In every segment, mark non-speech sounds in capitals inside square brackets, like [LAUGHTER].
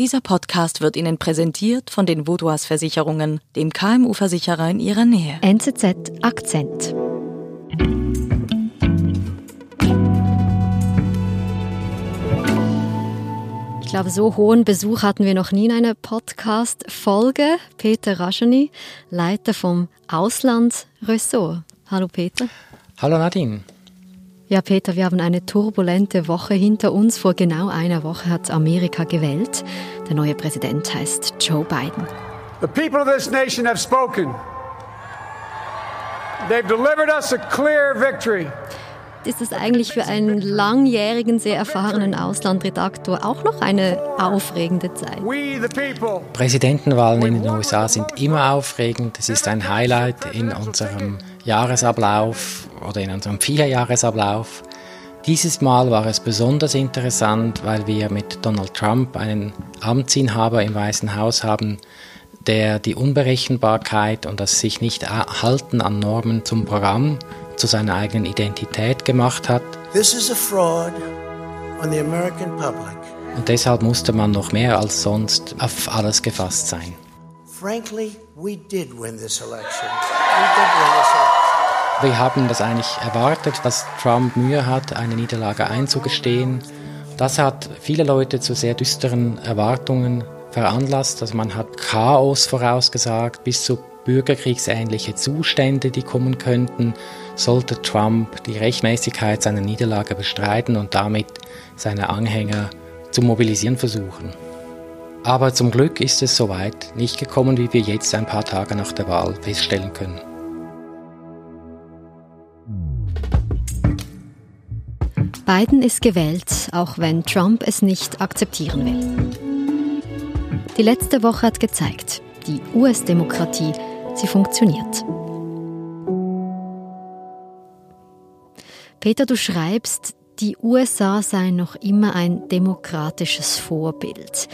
Dieser Podcast wird Ihnen präsentiert von den Vodouas Versicherungen, dem KMU-Versicherer in Ihrer Nähe. NZZ Akzent. Ich glaube, so hohen Besuch hatten wir noch nie in einer Podcast-Folge. Peter Rascheny, Leiter vom Auslandsressort. Hallo Peter. Hallo Nadine. Ja, Peter, wir haben eine turbulente Woche hinter uns. Vor genau einer Woche hat Amerika gewählt. Der neue Präsident heißt Joe Biden. The people of this nation have spoken. They've delivered us a clear victory ist es eigentlich für einen langjährigen, sehr erfahrenen Auslandredaktor auch noch eine aufregende Zeit. Präsidentenwahlen in den USA sind immer aufregend. Es ist ein Highlight in unserem Jahresablauf oder in unserem Vierjahresablauf. Dieses Mal war es besonders interessant, weil wir mit Donald Trump einen Amtsinhaber im Weißen Haus haben, der die Unberechenbarkeit und das sich nicht halten an Normen zum Programm zu seiner eigenen Identität gemacht hat. Und deshalb musste man noch mehr als sonst auf alles gefasst sein. Wir haben das eigentlich erwartet, dass Trump Mühe hat, eine Niederlage einzugestehen. Das hat viele Leute zu sehr düsteren Erwartungen veranlasst. Also man hat Chaos vorausgesagt bis zu bürgerkriegsähnliche Zustände, die kommen könnten, sollte Trump die Rechtmäßigkeit seiner Niederlage bestreiten und damit seine Anhänger zu mobilisieren versuchen. Aber zum Glück ist es soweit nicht gekommen, wie wir jetzt ein paar Tage nach der Wahl feststellen können. Biden ist gewählt, auch wenn Trump es nicht akzeptieren will. Die letzte Woche hat gezeigt, die US-Demokratie sie funktioniert. Peter, du schreibst, die USA seien noch immer ein demokratisches Vorbild.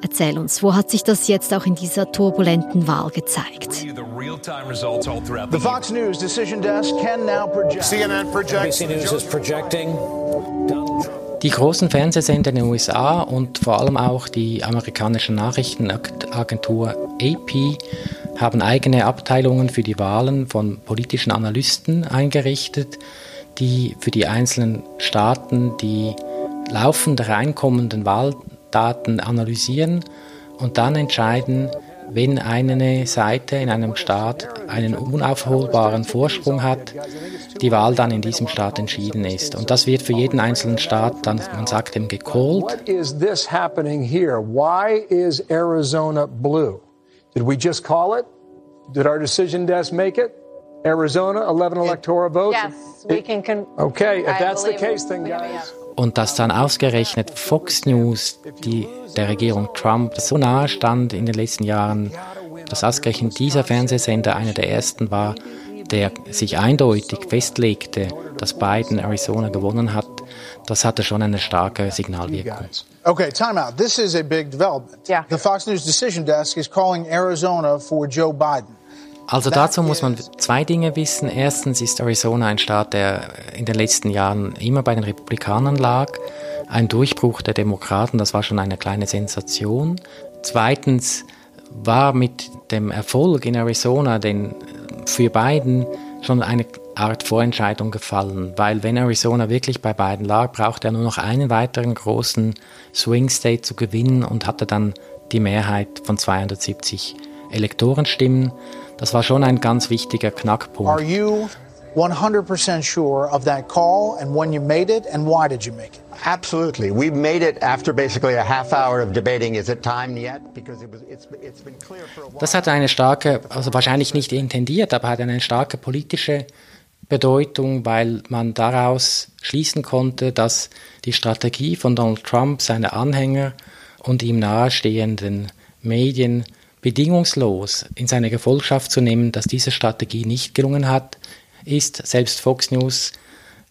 Erzähl uns, wo hat sich das jetzt auch in dieser turbulenten Wahl gezeigt? The Fox News decision desk can now project. CNN projects. ABC News is projecting. Die großen Fernsehsender in den USA und vor allem auch die amerikanische Nachrichtenagentur AP haben eigene Abteilungen für die Wahlen von politischen Analysten eingerichtet, die für die einzelnen Staaten die laufend reinkommenden Wahldaten analysieren und dann entscheiden, wenn eine Seite in einem Staat einen unaufholbaren Vorsprung hat, die Wahl dann in diesem Staat entschieden ist. Und das wird für jeden einzelnen Staat dann, man sagt dem gecallt. What is this happening here? Why is Arizona blue? Did we just call it? Did our decision desk make it? Arizona, 11 electoral votes? Yes, we can. Con okay, if that's the case, then guys. Und dass dann ausgerechnet Fox News, die der Regierung Trump so nahe stand in den letzten Jahren, dass ausgerechnet dieser Fernsehsender einer der ersten war, der sich eindeutig festlegte, dass Biden Arizona gewonnen hat, das hatte schon eine starke Signalwirkung. Okay, time out. This is a big development. Yeah. The Fox News decision desk is calling Arizona for Joe Biden. Also dazu muss man zwei Dinge wissen. Erstens ist Arizona ein Staat, der in den letzten Jahren immer bei den Republikanern lag. Ein Durchbruch der Demokraten, das war schon eine kleine Sensation. Zweitens war mit dem Erfolg in Arizona den für Biden schon eine Art Vorentscheidung gefallen, weil wenn Arizona wirklich bei Biden lag, brauchte er nur noch einen weiteren großen Swing State zu gewinnen und hatte dann die Mehrheit von 270 Elektorenstimmen. Das war schon ein ganz wichtiger Knackpunkt. Are you 100% sure of that call and when you made it and why did you make it? Absolutely. We made it after basically a half hour of debating. Is it time yet? Because it was, it's, it's been clear for a while. Das hat eine starke, also wahrscheinlich nicht intendiert, aber hat eine starke politische Bedeutung, weil man daraus schließen konnte, dass die Strategie von Donald Trump, seine Anhänger und ihm nahestehenden Medien bedingungslos in seine Gefolgschaft zu nehmen, dass diese Strategie nicht gelungen hat, ist. Selbst Fox News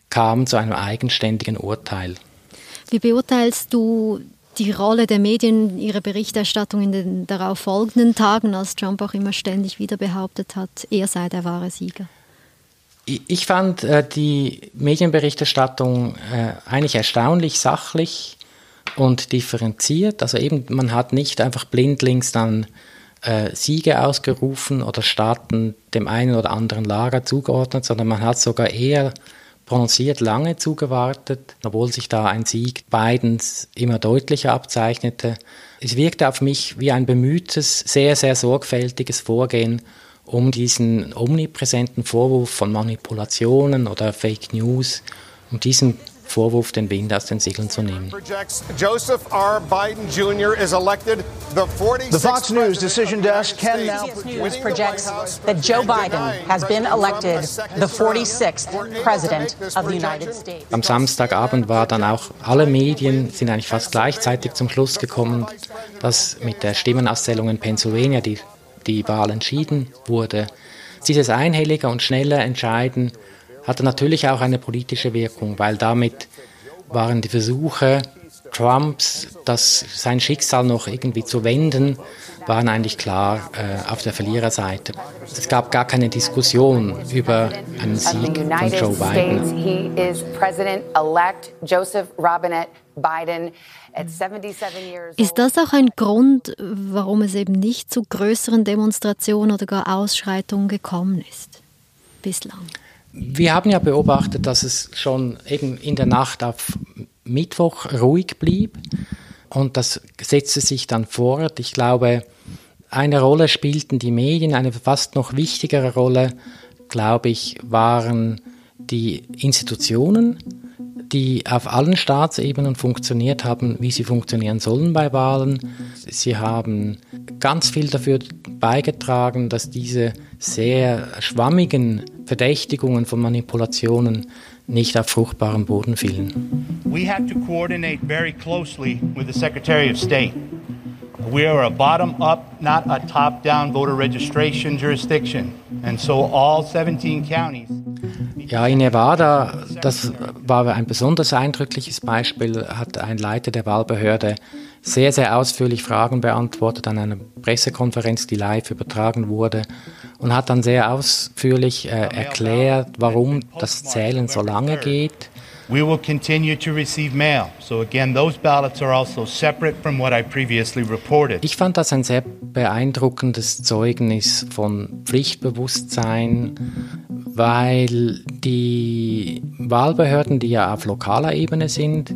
kam zu einem eigenständigen Urteil. Wie beurteilst du die Rolle der Medien, ihre Berichterstattung in den darauf folgenden Tagen, als Trump auch immer ständig wieder behauptet hat, er sei der wahre Sieger? Ich fand äh, die Medienberichterstattung äh, eigentlich erstaunlich sachlich und differenziert. Also eben, man hat nicht einfach blindlings dann äh, Siege ausgerufen oder Staaten dem einen oder anderen Lager zugeordnet, sondern man hat sogar eher prononciert lange zugewartet, obwohl sich da ein Sieg Bidens immer deutlicher abzeichnete. Es wirkte auf mich wie ein bemühtes, sehr, sehr sorgfältiges Vorgehen, um diesen omnipräsenten Vorwurf von Manipulationen oder Fake News, um diesen Vorwurf den Wind aus den Segeln zu nehmen. Joseph R. Biden Jr. is elected the 46th The Fox News decision desk can now News projects that Joe Biden has been elected the 46th president of the United States. Am Samstagabend war dann auch alle Medien sind eigentlich fast gleichzeitig zum Schluss gekommen, dass mit der Stimmenauszählung in Pennsylvania die die Wahl entschieden wurde. Dieses einhellige und schnelle Entscheiden hatte natürlich auch eine politische Wirkung, weil damit waren die Versuche Trumps, das, sein Schicksal noch irgendwie zu wenden, waren eigentlich klar äh, auf der Verliererseite. Es gab gar keine Diskussion über einen Sieg von Joe Biden. He is President-elect Joseph Robinette Biden. Ist das auch ein Grund, warum es eben nicht zu größeren Demonstrationen oder gar Ausschreitungen gekommen ist bislang? Wir haben ja beobachtet, dass es schon eben in der Nacht auf Mittwoch ruhig blieb und das setzte sich dann fort. Ich glaube, eine Rolle spielten die Medien, eine fast noch wichtigere Rolle, glaube ich, waren die Institutionen, die auf allen Staatsebenen funktioniert haben, wie sie funktionieren sollen bei Wahlen. Sie haben ganz viel dafür beigetragen, dass diese sehr schwammigen Verdächtigungen von Manipulationen nicht auf fruchtbaren Boden fielen. We have to coordinate very closely with the Secretary of State. We are a bottom-up, not a top-down voter registration jurisdiction. And so all 17 counties ja, in Nevada, das war ein besonders eindrückliches Beispiel, hat ein Leiter der Wahlbehörde sehr, sehr ausführlich Fragen beantwortet an einer Pressekonferenz, die live übertragen wurde und hat dann sehr ausführlich äh, erklärt, warum das Zählen so lange geht We will continue to receive mail. So again, those ballots are also separate from what I previously reported. Ich fand das ein sehr beeindruckendes Zeugnis von Pflichtbewusstsein, weil die Wahlbehörden, die ja auf lokaler Ebene sind,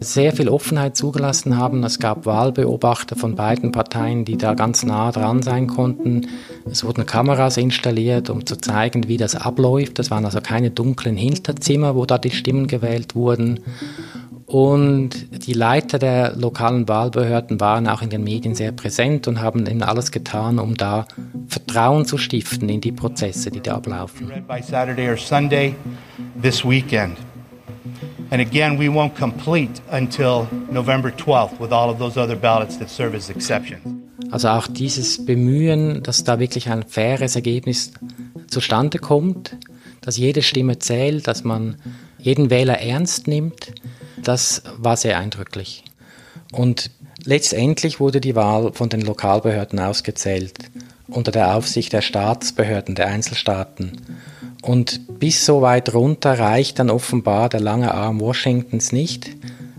sehr viel Offenheit zugelassen haben. Es gab Wahlbeobachter von beiden Parteien, die da ganz nah dran sein konnten. Es wurden Kameras installiert, um zu zeigen, wie das abläuft. Das waren also keine dunklen Hinterzimmer, wo da die Stimmen gewählt wurden. Und die Leiter der lokalen Wahlbehörden waren auch in den Medien sehr präsent und haben eben alles getan, um da Vertrauen zu stiften in die Prozesse, die da ablaufen. And again, we won't complete until November 12th with all of those other ballots that serve as exceptions. Also auch dieses Bemühen, dass da wirklich ein faires Ergebnis zustande kommt, dass jede Stimme zählt, dass man jeden Wähler ernst nimmt, das war sehr eindrücklich. Und letztendlich wurde die Wahl von den Lokalbehörden ausgezählt, unter der Aufsicht der Staatsbehörden der Einzelstaaten. Und bis so weit runter reicht dann offenbar der lange Arm Washingtons nicht,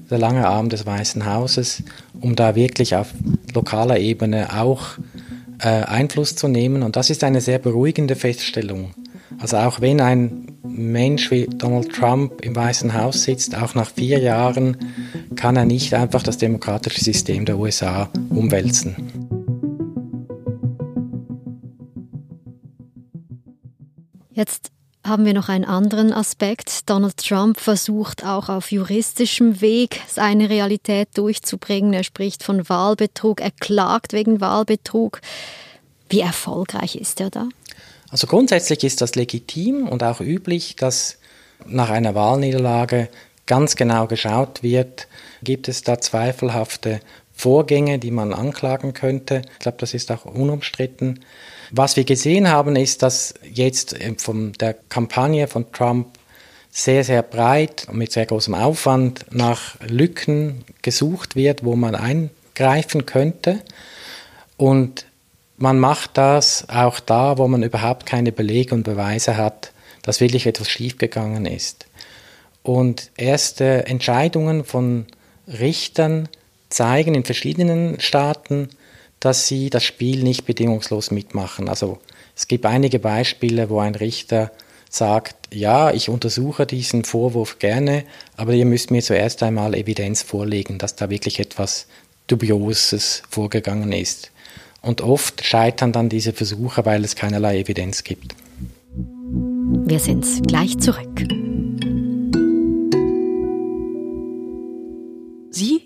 der lange Arm des Weißen Hauses, um da wirklich auf lokaler Ebene auch äh, Einfluss zu nehmen. Und das ist eine sehr beruhigende Feststellung. Also auch wenn ein Mensch wie Donald Trump im Weißen Haus sitzt, auch nach vier Jahren kann er nicht einfach das demokratische System der USA umwälzen. Jetzt haben wir noch einen anderen Aspekt. Donald Trump versucht auch auf juristischem Weg seine Realität durchzubringen. Er spricht von Wahlbetrug, er klagt wegen Wahlbetrug. Wie erfolgreich ist er da? Also grundsätzlich ist das legitim und auch üblich, dass nach einer Wahlniederlage ganz genau geschaut wird, gibt es da zweifelhafte Vorgänge, die man anklagen könnte. Ich glaube, das ist auch unumstritten. Was wir gesehen haben, ist, dass jetzt äh, von der Kampagne von Trump sehr, sehr breit und mit sehr großem Aufwand nach Lücken gesucht wird, wo man eingreifen könnte. Und man macht das auch da, wo man überhaupt keine Belege und Beweise hat, dass wirklich etwas schiefgegangen ist. Und erste Entscheidungen von Richtern zeigen in verschiedenen Staaten, dass sie das Spiel nicht bedingungslos mitmachen. Also es gibt einige Beispiele, wo ein Richter sagt, ja, ich untersuche diesen Vorwurf gerne, aber ihr müsst mir zuerst einmal Evidenz vorlegen, dass da wirklich etwas Dubioses vorgegangen ist. Und oft scheitern dann diese Versuche, weil es keinerlei Evidenz gibt. Wir sind gleich zurück.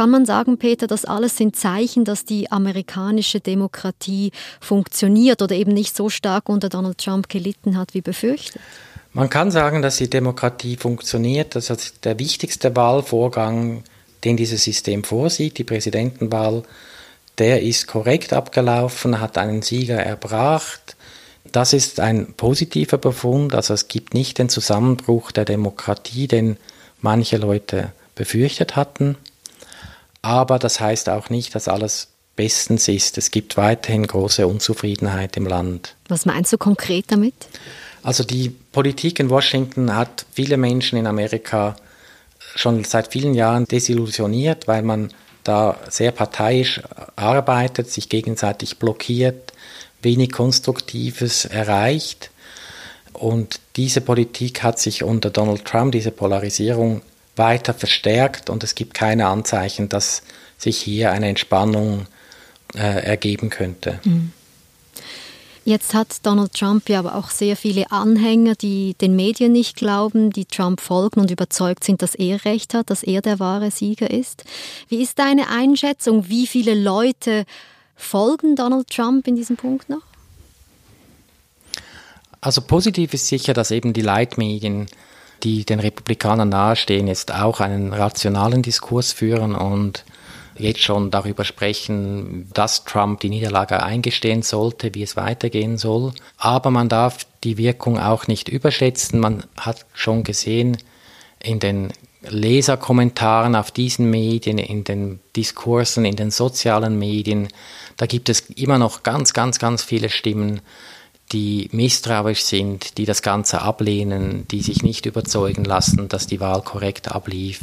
Kann man sagen, Peter, das alles sind Zeichen, dass die amerikanische Demokratie funktioniert oder eben nicht so stark unter Donald Trump gelitten hat wie befürchtet? Man kann sagen, dass die Demokratie funktioniert. Das ist der wichtigste Wahlvorgang, den dieses System vorsieht, die Präsidentenwahl. Der ist korrekt abgelaufen, hat einen Sieger erbracht. Das ist ein positiver Befund. Also es gibt nicht den Zusammenbruch der Demokratie, den manche Leute befürchtet hatten. Aber das heißt auch nicht, dass alles bestens ist. Es gibt weiterhin große Unzufriedenheit im Land. Was meinst du konkret damit? Also die Politik in Washington hat viele Menschen in Amerika schon seit vielen Jahren desillusioniert, weil man da sehr parteiisch arbeitet, sich gegenseitig blockiert, wenig Konstruktives erreicht. Und diese Politik hat sich unter Donald Trump, diese Polarisierung, weiter verstärkt und es gibt keine Anzeichen, dass sich hier eine Entspannung äh, ergeben könnte. Mhm. Jetzt hat Donald Trump ja aber auch sehr viele Anhänger, die den Medien nicht glauben, die Trump folgen und überzeugt sind, dass er recht hat, dass er der wahre Sieger ist. Wie ist deine Einschätzung? Wie viele Leute folgen Donald Trump in diesem Punkt noch? Also positiv ist sicher, dass eben die Leitmedien die den Republikanern nahestehen, jetzt auch einen rationalen Diskurs führen und jetzt schon darüber sprechen, dass Trump die Niederlage eingestehen sollte, wie es weitergehen soll. Aber man darf die Wirkung auch nicht überschätzen. Man hat schon gesehen in den Leserkommentaren auf diesen Medien, in den Diskursen, in den sozialen Medien, da gibt es immer noch ganz, ganz, ganz viele Stimmen, die misstrauisch sind, die das Ganze ablehnen, die sich nicht überzeugen lassen, dass die Wahl korrekt ablief.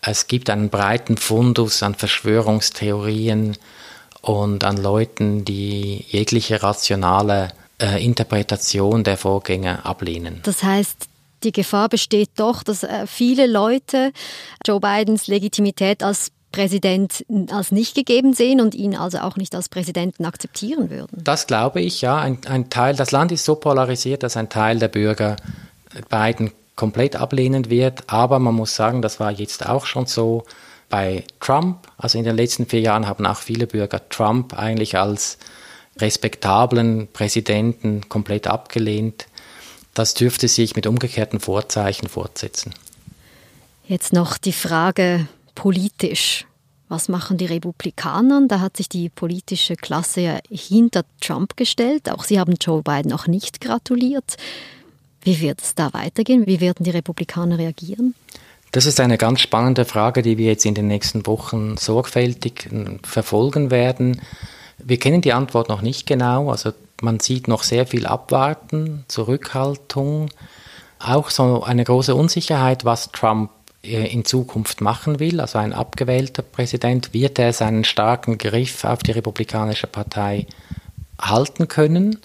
Es gibt einen breiten Fundus an Verschwörungstheorien und an Leuten, die jegliche rationale äh, Interpretation der Vorgänge ablehnen. Das heißt, die Gefahr besteht doch, dass äh, viele Leute Joe Bidens Legitimität als Präsident als nicht gegeben sehen und ihn also auch nicht als Präsidenten akzeptieren würden. Das glaube ich, ja. Ein, ein Teil, das Land ist so polarisiert, dass ein Teil der Bürger Biden komplett ablehnen wird. Aber man muss sagen, das war jetzt auch schon so bei Trump. Also in den letzten vier Jahren haben auch viele Bürger Trump eigentlich als respektablen Präsidenten komplett abgelehnt. Das dürfte sich mit umgekehrten Vorzeichen fortsetzen. Jetzt noch die Frage, politisch. Was machen die Republikaner? Da hat sich die politische Klasse ja hinter Trump gestellt. Auch sie haben Joe Biden auch nicht gratuliert. Wie wird es da weitergehen? Wie werden die Republikaner reagieren? Das ist eine ganz spannende Frage, die wir jetzt in den nächsten Wochen sorgfältig äh, verfolgen werden. Wir kennen die Antwort noch nicht genau. Also man sieht noch sehr viel Abwarten, Zurückhaltung, auch so eine große Unsicherheit, was Trump in Zukunft machen will, also ein abgewählter Präsident, wird er seinen starken Griff auf die Republikanische Partei halten können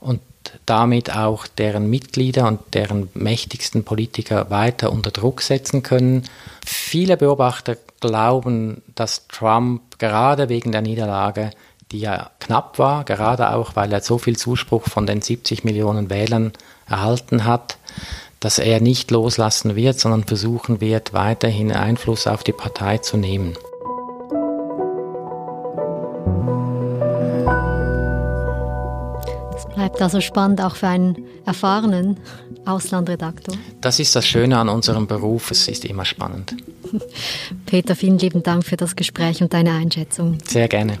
und damit auch deren Mitglieder und deren mächtigsten Politiker weiter unter Druck setzen können. Viele Beobachter glauben, dass Trump gerade wegen der Niederlage, die ja knapp war, gerade auch weil er so viel Zuspruch von den 70 Millionen Wählern erhalten hat, dass er nicht loslassen wird, sondern versuchen wird, weiterhin Einfluss auf die Partei zu nehmen. Es bleibt also spannend auch für einen erfahrenen Auslandredaktor. Das ist das Schöne an unserem Beruf, es ist immer spannend. [LAUGHS] Peter, vielen lieben Dank für das Gespräch und deine Einschätzung. Sehr gerne.